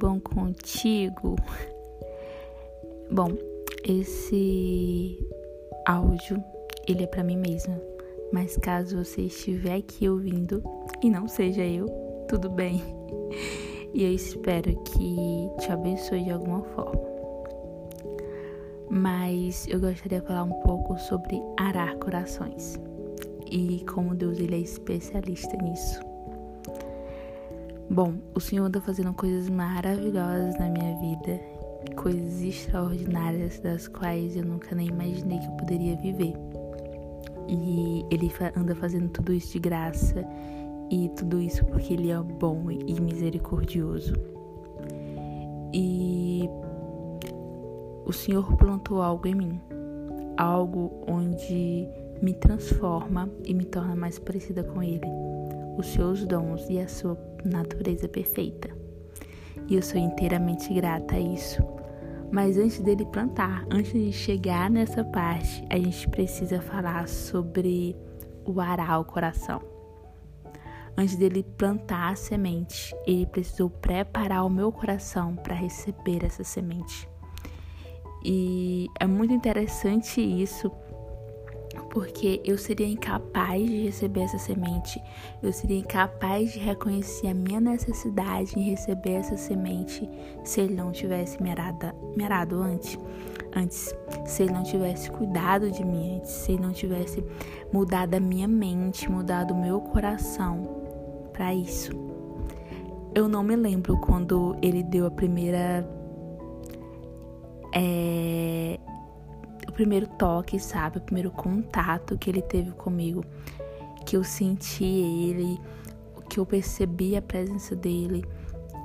bom contigo? Bom, esse áudio ele é para mim mesma, mas caso você estiver aqui ouvindo e não seja eu, tudo bem. E eu espero que te abençoe de alguma forma. Mas eu gostaria de falar um pouco sobre arar corações e como Deus ele é especialista nisso. Bom, o Senhor anda fazendo coisas maravilhosas na minha vida, coisas extraordinárias das quais eu nunca nem imaginei que eu poderia viver. E Ele anda fazendo tudo isso de graça e tudo isso porque Ele é bom e misericordioso. E o Senhor plantou algo em mim, algo onde me transforma e me torna mais parecida com Ele, os seus dons e a sua natureza perfeita. E eu sou inteiramente grata a isso. Mas antes dele plantar, antes de chegar nessa parte, a gente precisa falar sobre o arar o coração. Antes dele plantar a semente, ele precisou preparar o meu coração para receber essa semente. E é muito interessante isso, porque eu seria incapaz de receber essa semente, eu seria incapaz de reconhecer a minha necessidade em receber essa semente se ele não tivesse me arado, antes, antes, se ele não tivesse cuidado de mim antes, se ele não tivesse mudado a minha mente, mudado o meu coração para isso. Eu não me lembro quando ele deu a primeira é, o primeiro toque, sabe? O primeiro contato que ele teve comigo, que eu senti ele, que eu percebi a presença dele,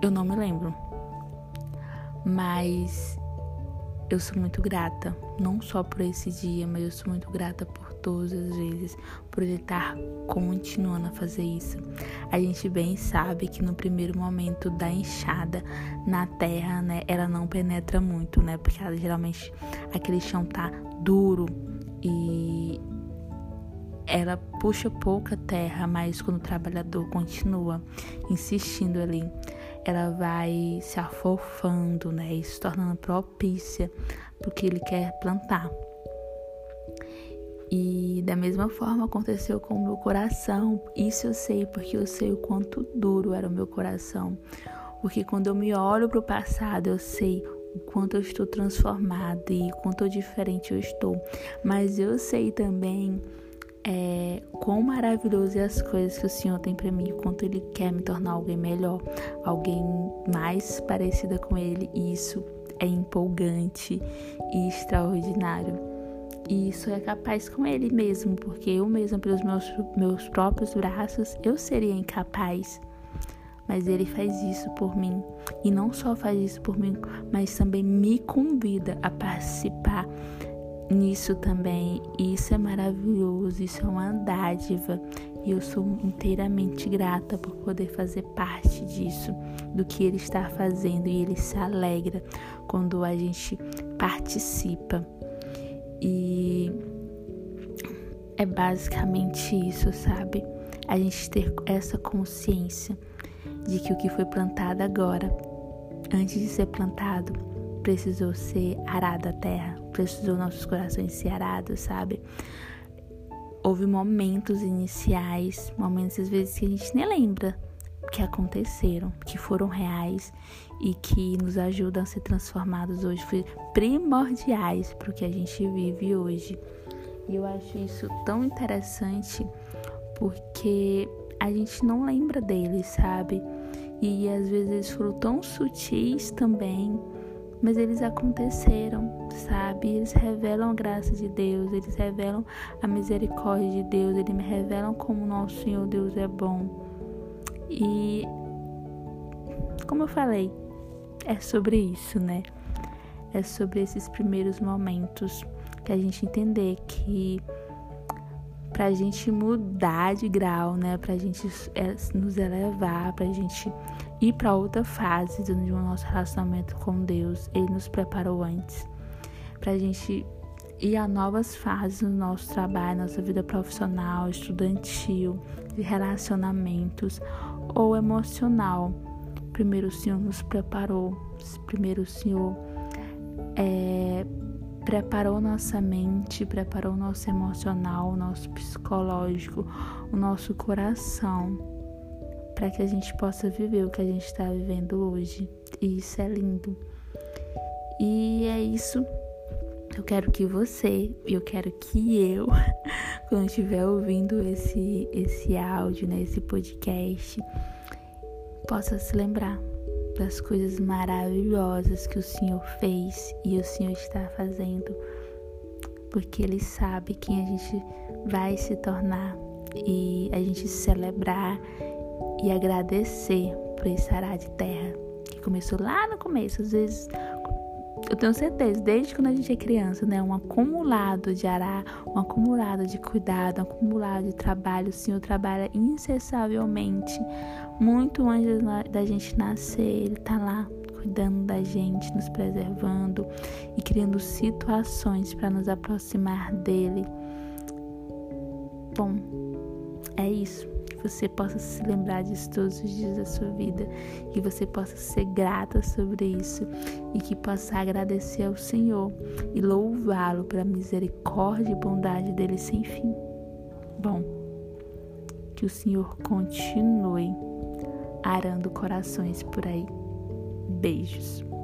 eu não me lembro. Mas eu sou muito grata, não só por esse dia, mas eu sou muito grata por todas as vezes, por ele estar continuando a fazer isso. A gente bem sabe que no primeiro momento da enxada na terra, né, ela não penetra muito, né, porque ela, geralmente aquele chão tá duro e ela puxa pouca terra, mas quando o trabalhador continua insistindo ali, ela vai se afofando, né, e se tornando propícia porque ele quer plantar. Da mesma forma aconteceu com o meu coração. Isso eu sei porque eu sei o quanto duro era o meu coração. Porque quando eu me olho para o passado, eu sei o quanto eu estou transformada e quanto diferente eu estou. Mas eu sei também é, quão maravilhoso é as coisas que o Senhor tem para mim, o quanto Ele quer me tornar alguém melhor, alguém mais parecida com Ele. E isso é empolgante e extraordinário. E isso é capaz com ele mesmo, porque eu mesma, pelos meus, meus próprios braços, eu seria incapaz. Mas ele faz isso por mim. E não só faz isso por mim, mas também me convida a participar nisso também. E isso é maravilhoso, isso é uma dádiva. E eu sou inteiramente grata por poder fazer parte disso, do que ele está fazendo. E ele se alegra quando a gente participa. E é basicamente isso, sabe? A gente ter essa consciência de que o que foi plantado agora, antes de ser plantado, precisou ser arado a terra, precisou nossos corações ser arados, sabe? Houve momentos iniciais, momentos às vezes que a gente nem lembra que aconteceram, que foram reais e que nos ajudam a ser transformados hoje, foi primordiais para o que a gente vive hoje. E eu acho isso tão interessante porque a gente não lembra deles, sabe? E às vezes eles foram tão sutis também, mas eles aconteceram, sabe? Eles revelam a graça de Deus, eles revelam a misericórdia de Deus, eles revelam como nosso Senhor Deus é bom. E como eu falei, é sobre isso, né? É sobre esses primeiros momentos que a gente entender que pra gente mudar de grau, né? Pra gente é, nos elevar, pra gente ir para outra fase do nosso relacionamento com Deus, Ele nos preparou antes. Pra gente ir a novas fases no nosso trabalho, nossa vida profissional, estudantil, de relacionamentos ou emocional primeiro o Senhor nos preparou, primeiro o Senhor é, preparou nossa mente, preparou nosso emocional, nosso psicológico, o nosso coração, para que a gente possa viver o que a gente está vivendo hoje. E isso é lindo. E é isso. Eu quero que você, eu quero que eu, quando estiver ouvindo esse, esse áudio, né, esse podcast, possa se lembrar das coisas maravilhosas que o Senhor fez e o Senhor está fazendo, porque Ele sabe quem a gente vai se tornar e a gente celebrar e agradecer por esse ará de terra que começou lá no começo, às vezes eu tenho certeza, desde quando a gente é criança, né? Um acumulado de ará, um acumulado de cuidado, um acumulado de trabalho. O Senhor trabalha incessavelmente, muito antes da gente nascer. Ele tá lá cuidando da gente, nos preservando e criando situações para nos aproximar dele. Bom, é isso você possa se lembrar disso todos os dias da sua vida, que você possa ser grata sobre isso e que possa agradecer ao Senhor e louvá-lo pela misericórdia e bondade dele sem fim. Bom, que o Senhor continue arando corações por aí. Beijos.